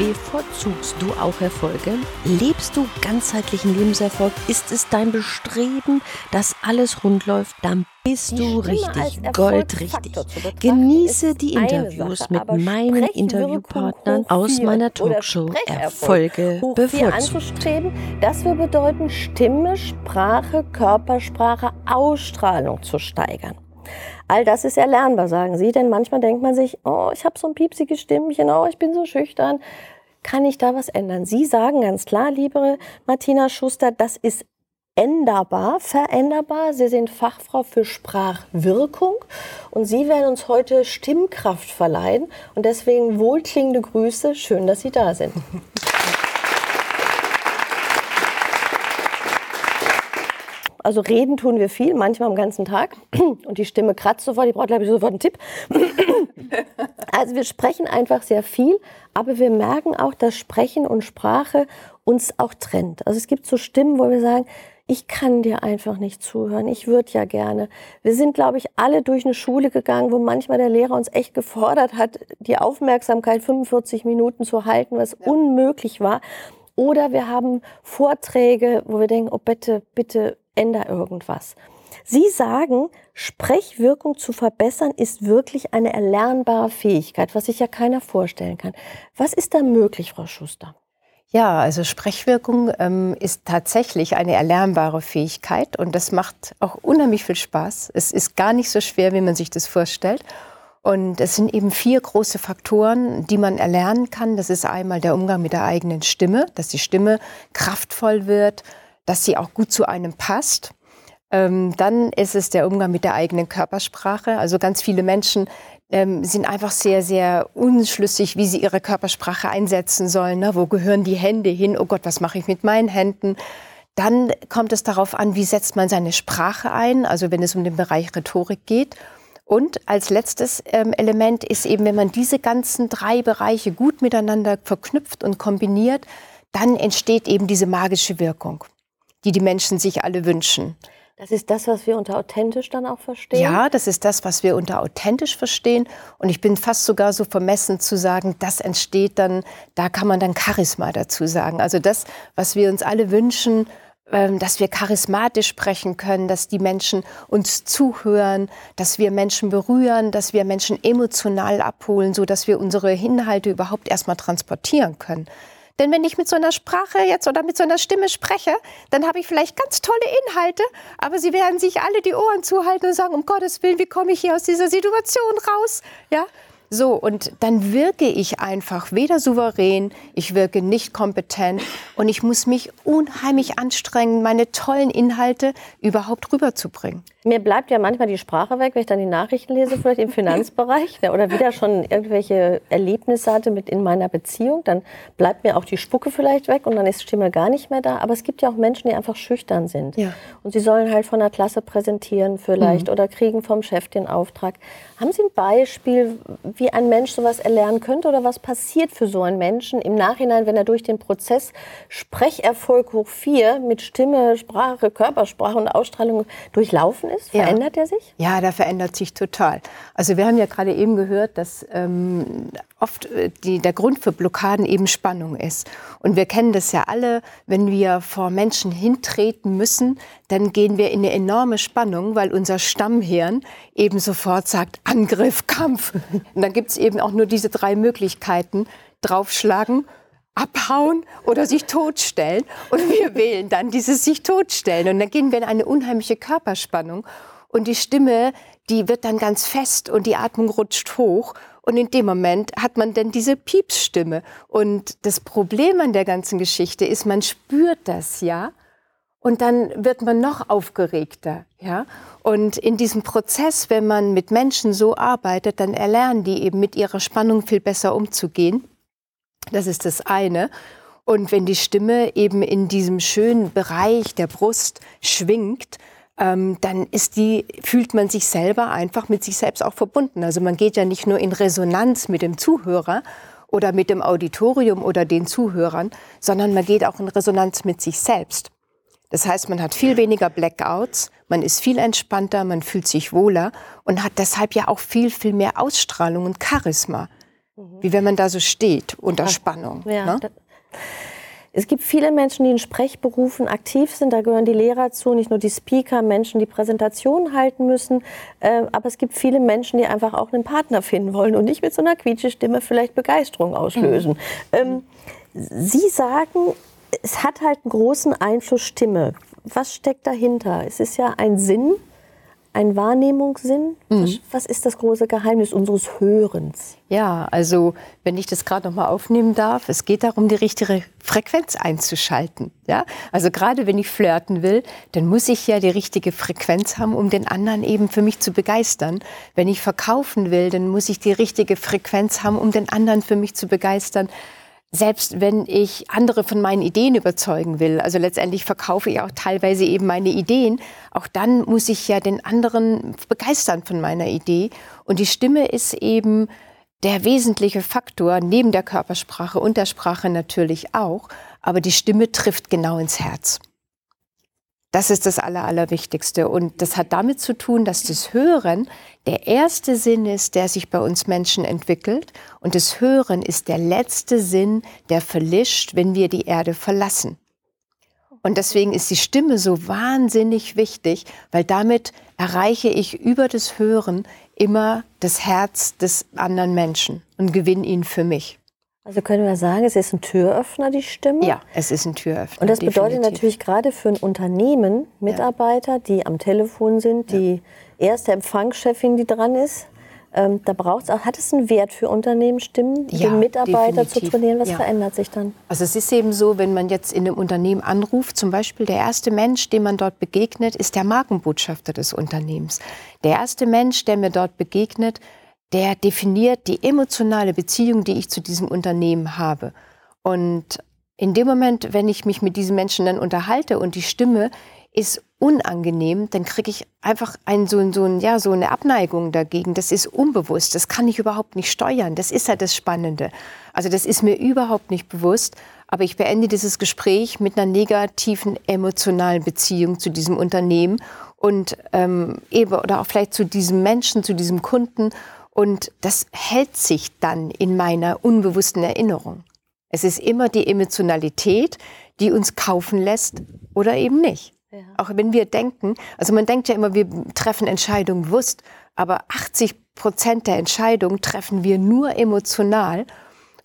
Bevorzugst du auch Erfolge? Lebst du ganzheitlichen Lebenserfolg? Ist es dein Bestreben, dass alles rund läuft? Dann bist du richtig goldrichtig. Genieße die Interviews Sache, mit meinen Interviewpartnern aus meiner Talkshow Erfolge bevorzugt. anzustreben, das will bedeuten, Stimme, Sprache, Körpersprache, Ausstrahlung zu steigern. All das ist erlernbar, sagen Sie, denn manchmal denkt man sich, oh, ich habe so ein piepsiges Stimmchen, oh, ich bin so schüchtern. Kann ich da was ändern? Sie sagen ganz klar, liebe Martina Schuster, das ist änderbar, veränderbar. Sie sind Fachfrau für Sprachwirkung und Sie werden uns heute Stimmkraft verleihen und deswegen wohlklingende Grüße. Schön, dass Sie da sind. Also reden tun wir viel, manchmal am ganzen Tag. Und die Stimme kratzt sofort, die braucht, glaube ich, sofort einen Tipp. Also wir sprechen einfach sehr viel, aber wir merken auch, dass Sprechen und Sprache uns auch trennt. Also es gibt so Stimmen, wo wir sagen, ich kann dir einfach nicht zuhören, ich würde ja gerne. Wir sind, glaube ich, alle durch eine Schule gegangen, wo manchmal der Lehrer uns echt gefordert hat, die Aufmerksamkeit 45 Minuten zu halten, was unmöglich war. Oder wir haben Vorträge, wo wir denken, oh bitte, bitte änder irgendwas. Sie sagen, Sprechwirkung zu verbessern ist wirklich eine erlernbare Fähigkeit, was sich ja keiner vorstellen kann. Was ist da möglich, Frau Schuster? Ja, also Sprechwirkung ähm, ist tatsächlich eine erlernbare Fähigkeit und das macht auch unheimlich viel Spaß. Es ist gar nicht so schwer, wie man sich das vorstellt. Und es sind eben vier große Faktoren, die man erlernen kann. Das ist einmal der Umgang mit der eigenen Stimme, dass die Stimme kraftvoll wird, dass sie auch gut zu einem passt. Ähm, dann ist es der Umgang mit der eigenen Körpersprache. Also ganz viele Menschen ähm, sind einfach sehr, sehr unschlüssig, wie sie ihre Körpersprache einsetzen sollen. Ne? Wo gehören die Hände hin? Oh Gott, was mache ich mit meinen Händen? Dann kommt es darauf an, wie setzt man seine Sprache ein, also wenn es um den Bereich Rhetorik geht. Und als letztes ähm, Element ist eben, wenn man diese ganzen drei Bereiche gut miteinander verknüpft und kombiniert, dann entsteht eben diese magische Wirkung, die die Menschen sich alle wünschen. Das ist das, was wir unter authentisch dann auch verstehen? Ja, das ist das, was wir unter authentisch verstehen. Und ich bin fast sogar so vermessen zu sagen, das entsteht dann, da kann man dann Charisma dazu sagen. Also das, was wir uns alle wünschen, ähm, dass wir charismatisch sprechen können, dass die Menschen uns zuhören, dass wir Menschen berühren, dass wir Menschen emotional abholen, so dass wir unsere Inhalte überhaupt erstmal transportieren können. Denn wenn ich mit so einer Sprache jetzt oder mit so einer Stimme spreche, dann habe ich vielleicht ganz tolle Inhalte, aber sie werden sich alle die Ohren zuhalten und sagen, um Gottes Willen, wie komme ich hier aus dieser Situation raus? Ja? So, und dann wirke ich einfach weder souverän, ich wirke nicht kompetent und ich muss mich unheimlich anstrengen, meine tollen Inhalte überhaupt rüberzubringen. Mir bleibt ja manchmal die Sprache weg, wenn ich dann die Nachrichten lese, vielleicht im Finanzbereich ne, oder wieder schon irgendwelche Erlebnisse hatte mit in meiner Beziehung. Dann bleibt mir auch die Spucke vielleicht weg und dann ist die Stimme gar nicht mehr da. Aber es gibt ja auch Menschen, die einfach schüchtern sind. Ja. Und sie sollen halt von der Klasse präsentieren vielleicht oder kriegen vom Chef den Auftrag. Haben Sie ein Beispiel, wie ein Mensch sowas erlernen könnte oder was passiert für so einen Menschen im Nachhinein, wenn er durch den Prozess Sprecherfolg hoch 4 mit Stimme, Sprache, Körpersprache und Ausstrahlung durchlaufen ist? Ja. Verändert er sich? Ja, der verändert sich total. Also wir haben ja gerade eben gehört, dass ähm, oft äh, die, der Grund für Blockaden eben Spannung ist. Und wir kennen das ja alle, wenn wir vor Menschen hintreten müssen, dann gehen wir in eine enorme Spannung, weil unser Stammhirn eben sofort sagt, Angriff, Kampf. Und dann gibt es eben auch nur diese drei Möglichkeiten, draufschlagen, abhauen oder sich totstellen. Und wir wählen dann dieses sich totstellen. Und dann gehen wir in eine unheimliche Körperspannung. Und die Stimme, die wird dann ganz fest und die Atmung rutscht hoch. Und in dem Moment hat man dann diese Piepsstimme. Und das Problem an der ganzen Geschichte ist, man spürt das ja. Und dann wird man noch aufgeregter, ja. Und in diesem Prozess, wenn man mit Menschen so arbeitet, dann erlernen die eben mit ihrer Spannung viel besser umzugehen. Das ist das eine. Und wenn die Stimme eben in diesem schönen Bereich der Brust schwingt, ähm, dann ist die, fühlt man sich selber einfach mit sich selbst auch verbunden. Also man geht ja nicht nur in Resonanz mit dem Zuhörer oder mit dem Auditorium oder den Zuhörern, sondern man geht auch in Resonanz mit sich selbst. Das heißt, man hat viel weniger Blackouts, man ist viel entspannter, man fühlt sich wohler und hat deshalb ja auch viel, viel mehr Ausstrahlung und Charisma. Mhm. Wie wenn man da so steht unter Spannung. Ja, ne? Es gibt viele Menschen, die in Sprechberufen aktiv sind. Da gehören die Lehrer zu, nicht nur die Speaker, Menschen, die Präsentationen halten müssen. Äh, aber es gibt viele Menschen, die einfach auch einen Partner finden wollen und nicht mit so einer Quietschestimme vielleicht Begeisterung auslösen. Mhm. Ähm, Sie sagen, es hat halt einen großen Einfluss Stimme. Was steckt dahinter? Es ist ja ein Sinn, ein Wahrnehmungssinn? Mhm. Was, was, ist das große Geheimnis unseres Hörens? Ja, also wenn ich das gerade noch mal aufnehmen darf, es geht darum, die richtige Frequenz einzuschalten. Ja, also gerade wenn ich flirten will, dann muss ich ja die richtige Frequenz haben, um den anderen eben für mich zu begeistern. Wenn ich verkaufen will, dann muss ich die richtige Frequenz haben, um den anderen für mich zu begeistern selbst wenn ich andere von meinen Ideen überzeugen will, also letztendlich verkaufe ich auch teilweise eben meine Ideen, auch dann muss ich ja den anderen begeistern von meiner Idee. Und die Stimme ist eben der wesentliche Faktor, neben der Körpersprache und der Sprache natürlich auch, aber die Stimme trifft genau ins Herz. Das ist das Aller, Allerwichtigste. Und das hat damit zu tun, dass das Hören der erste Sinn ist, der sich bei uns Menschen entwickelt. Und das Hören ist der letzte Sinn, der verlischt, wenn wir die Erde verlassen. Und deswegen ist die Stimme so wahnsinnig wichtig, weil damit erreiche ich über das Hören immer das Herz des anderen Menschen und gewinne ihn für mich. Also können wir sagen, es ist ein Türöffner, die Stimme? Ja, es ist ein Türöffner. Und das definitiv. bedeutet natürlich gerade für ein Unternehmen Mitarbeiter, die am Telefon sind, die ja. erste Empfangschefin, die dran ist. Ähm, da braucht es hat es einen Wert für Unternehmen, Stimmen, ja, den Mitarbeiter definitiv. zu trainieren? Was ja. verändert sich dann? Also es ist eben so, wenn man jetzt in einem Unternehmen anruft, zum Beispiel der erste Mensch, dem man dort begegnet, ist der Markenbotschafter des Unternehmens. Der erste Mensch, der mir dort begegnet, der definiert die emotionale Beziehung, die ich zu diesem Unternehmen habe. Und in dem Moment, wenn ich mich mit diesen Menschen dann unterhalte und die Stimme ist unangenehm, dann kriege ich einfach ein, so, so, ein, ja, so eine Abneigung dagegen. Das ist unbewusst, das kann ich überhaupt nicht steuern. Das ist ja das Spannende. Also das ist mir überhaupt nicht bewusst. Aber ich beende dieses Gespräch mit einer negativen emotionalen Beziehung zu diesem Unternehmen und ähm, eben oder auch vielleicht zu diesem Menschen, zu diesem Kunden und das hält sich dann in meiner unbewussten Erinnerung. Es ist immer die Emotionalität, die uns kaufen lässt oder eben nicht. Ja. Auch wenn wir denken, also man denkt ja immer, wir treffen Entscheidungen bewusst, aber 80 Prozent der Entscheidungen treffen wir nur emotional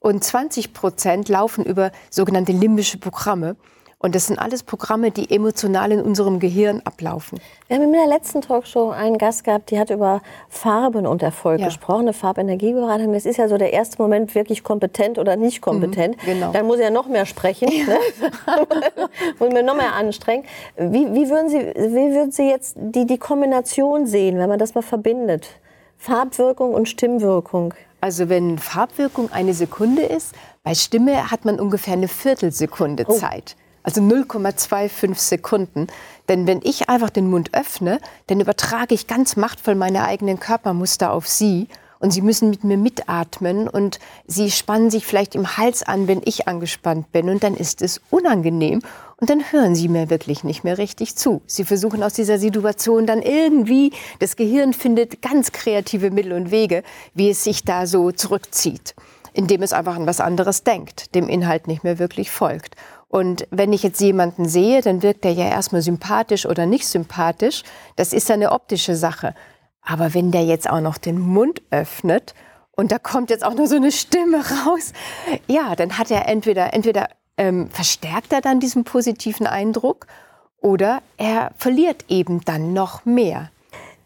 und 20 Prozent laufen über sogenannte limbische Programme. Und das sind alles Programme, die emotional in unserem Gehirn ablaufen. Wir haben in der letzten Talkshow einen Gast gehabt, die hat über Farben und Erfolg ja. gesprochen, eine Farbenergieberaterin. Das ist ja so der erste Moment wirklich kompetent oder nicht kompetent. Mhm, genau. Dann muss er noch mehr sprechen, ja. ne? muss mir noch mehr anstrengen. Wie, wie, würden Sie, wie würden Sie jetzt die, die Kombination sehen, wenn man das mal verbindet? Farbwirkung und Stimmwirkung. Also wenn Farbwirkung eine Sekunde ist, bei Stimme hat man ungefähr eine Viertelsekunde oh. Zeit also 0,25 Sekunden. Denn wenn ich einfach den Mund öffne, dann übertrage ich ganz machtvoll meine eigenen Körpermuster auf Sie. Und Sie müssen mit mir mitatmen und Sie spannen sich vielleicht im Hals an, wenn ich angespannt bin. Und dann ist es unangenehm. Und dann hören Sie mir wirklich nicht mehr richtig zu. Sie versuchen aus dieser Situation dann irgendwie, das Gehirn findet ganz kreative Mittel und Wege, wie es sich da so zurückzieht, indem es einfach an was anderes denkt, dem Inhalt nicht mehr wirklich folgt. Und wenn ich jetzt jemanden sehe, dann wirkt er ja erstmal sympathisch oder nicht sympathisch. Das ist ja eine optische Sache. Aber wenn der jetzt auch noch den Mund öffnet und da kommt jetzt auch noch so eine Stimme raus, ja, dann hat er entweder, entweder ähm, verstärkt er dann diesen positiven Eindruck oder er verliert eben dann noch mehr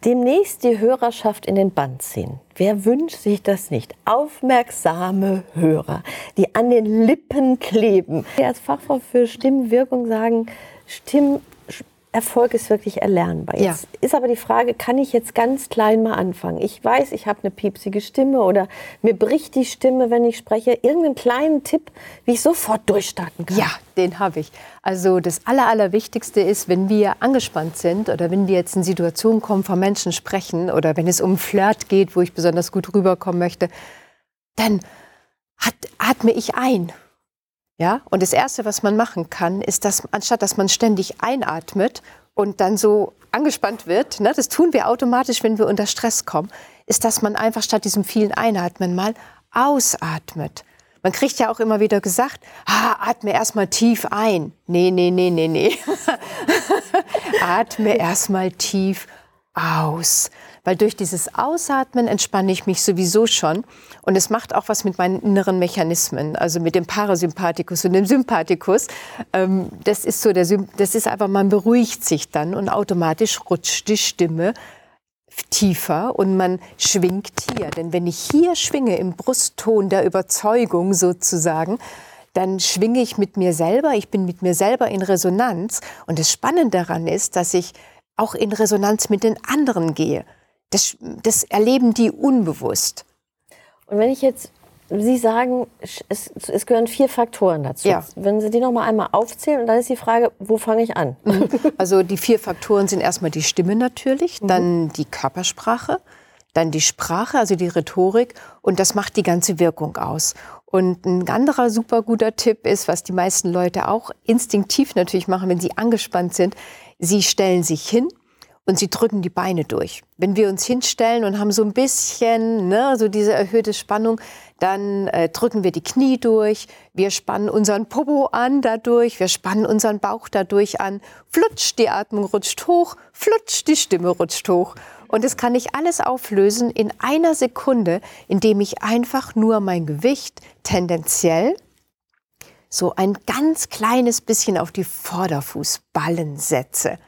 demnächst die Hörerschaft in den Band ziehen. Wer wünscht sich das nicht? Aufmerksame Hörer, die an den Lippen kleben. Wir als Fachfrau für Stimmwirkung sagen, Stimm, Erfolg ist wirklich erlernbar. Jetzt ja. ist aber die Frage, kann ich jetzt ganz klein mal anfangen? Ich weiß, ich habe eine piepsige Stimme oder mir bricht die Stimme, wenn ich spreche. Irgendeinen kleinen Tipp, wie ich sofort durchstarten kann? Ja, den habe ich. Also das Aller, Allerwichtigste ist, wenn wir angespannt sind oder wenn wir jetzt in Situationen kommen, von Menschen sprechen oder wenn es um Flirt geht, wo ich besonders gut rüberkommen möchte, dann atme ich ein. Ja, und das Erste, was man machen kann, ist, dass anstatt dass man ständig einatmet und dann so angespannt wird, ne, das tun wir automatisch, wenn wir unter Stress kommen, ist, dass man einfach statt diesem vielen Einatmen mal ausatmet. Man kriegt ja auch immer wieder gesagt, ah, atme erstmal tief ein. Nee, nee, nee, nee, nee. atme erstmal tief aus. Weil durch dieses Ausatmen entspanne ich mich sowieso schon. Und es macht auch was mit meinen inneren Mechanismen, also mit dem Parasympathikus und dem Sympathikus. Ähm, das ist so, der das ist einfach, man beruhigt sich dann und automatisch rutscht die Stimme tiefer und man schwingt hier. Denn wenn ich hier schwinge, im Brustton der Überzeugung sozusagen, dann schwinge ich mit mir selber, ich bin mit mir selber in Resonanz. Und das Spannende daran ist, dass ich auch in Resonanz mit den anderen gehe. Das, das erleben die unbewusst. Und wenn ich jetzt, Sie sagen, es, es gehören vier Faktoren dazu. Ja. Wenn Sie die noch mal einmal aufzählen, und dann ist die Frage, wo fange ich an? Mhm. Also die vier Faktoren sind erstmal die Stimme natürlich, mhm. dann die Körpersprache, dann die Sprache, also die Rhetorik, und das macht die ganze Wirkung aus. Und ein anderer super guter Tipp ist, was die meisten Leute auch instinktiv natürlich machen, wenn sie angespannt sind, sie stellen sich hin und sie drücken die Beine durch. Wenn wir uns hinstellen und haben so ein bisschen ne, so diese erhöhte Spannung, dann äh, drücken wir die Knie durch, wir spannen unseren Popo an dadurch, wir spannen unseren Bauch dadurch an, flutscht die Atmung rutscht hoch, flutscht die Stimme rutscht hoch. Und das kann ich alles auflösen in einer Sekunde, indem ich einfach nur mein Gewicht tendenziell so ein ganz kleines bisschen auf die Vorderfußballen setze.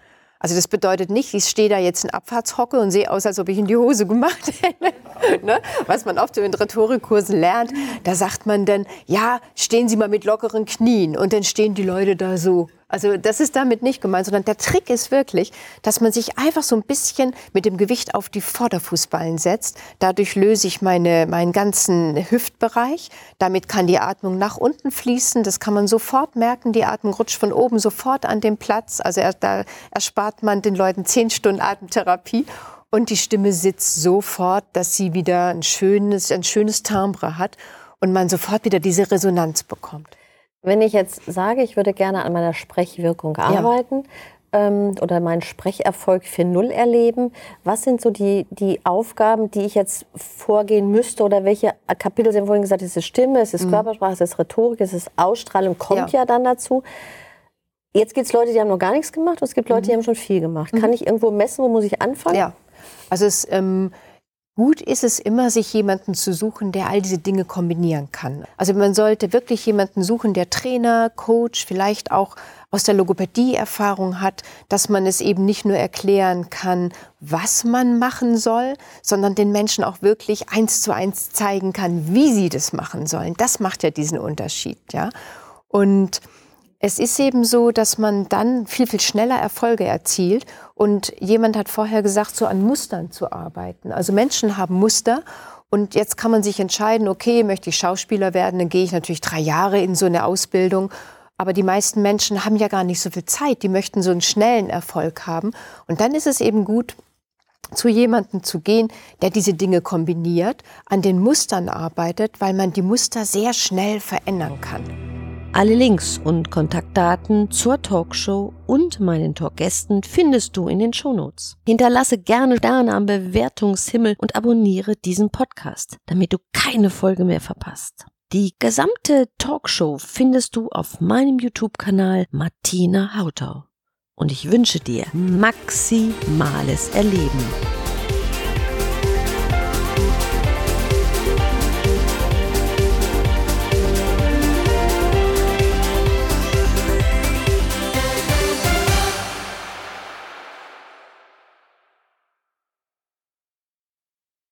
Also das bedeutet nicht, ich stehe da jetzt in Abfahrtshocke und sehe aus, als ob ich in die Hose gemacht hätte. ne? Was man oft in Rhetorikkursen lernt, da sagt man dann, ja, stehen Sie mal mit lockeren Knien. Und dann stehen die Leute da so. Also das ist damit nicht gemeint, sondern der Trick ist wirklich, dass man sich einfach so ein bisschen mit dem Gewicht auf die Vorderfußballen setzt. Dadurch löse ich meine, meinen ganzen Hüftbereich. Damit kann die Atmung nach unten fließen. Das kann man sofort merken. Die Atmung rutscht von oben sofort an den Platz. Also da erspart man den Leuten zehn Stunden Atemtherapie. Und die Stimme sitzt sofort, dass sie wieder ein schönes, ein schönes Timbre hat und man sofort wieder diese Resonanz bekommt. Wenn ich jetzt sage, ich würde gerne an meiner Sprechwirkung arbeiten ja. ähm, oder meinen Sprecherfolg für Null erleben, was sind so die, die Aufgaben, die ich jetzt vorgehen müsste oder welche Kapitel, Sie haben vorhin gesagt, es ist Stimme, es ist mhm. Körpersprache, es ist Rhetorik, es ist Ausstrahlung, kommt ja, ja dann dazu. Jetzt gibt es Leute, die haben noch gar nichts gemacht und es gibt Leute, die mhm. haben schon viel gemacht. Kann mhm. ich irgendwo messen, wo muss ich anfangen? Ja, also es... Ähm Gut ist es immer, sich jemanden zu suchen, der all diese Dinge kombinieren kann. Also man sollte wirklich jemanden suchen, der Trainer, Coach, vielleicht auch aus der Logopädie Erfahrung hat, dass man es eben nicht nur erklären kann, was man machen soll, sondern den Menschen auch wirklich eins zu eins zeigen kann, wie sie das machen sollen. Das macht ja diesen Unterschied, ja. Und es ist eben so, dass man dann viel, viel schneller Erfolge erzielt. Und jemand hat vorher gesagt, so an Mustern zu arbeiten. Also Menschen haben Muster. Und jetzt kann man sich entscheiden, okay, möchte ich Schauspieler werden, dann gehe ich natürlich drei Jahre in so eine Ausbildung. Aber die meisten Menschen haben ja gar nicht so viel Zeit. Die möchten so einen schnellen Erfolg haben. Und dann ist es eben gut, zu jemandem zu gehen, der diese Dinge kombiniert, an den Mustern arbeitet, weil man die Muster sehr schnell verändern kann. Alle Links und Kontaktdaten zur Talkshow und meinen Talkgästen findest du in den Shownotes. Hinterlasse gerne Sterne am Bewertungshimmel und abonniere diesen Podcast, damit du keine Folge mehr verpasst. Die gesamte Talkshow findest du auf meinem YouTube-Kanal Martina Hautau. Und ich wünsche dir maximales Erleben.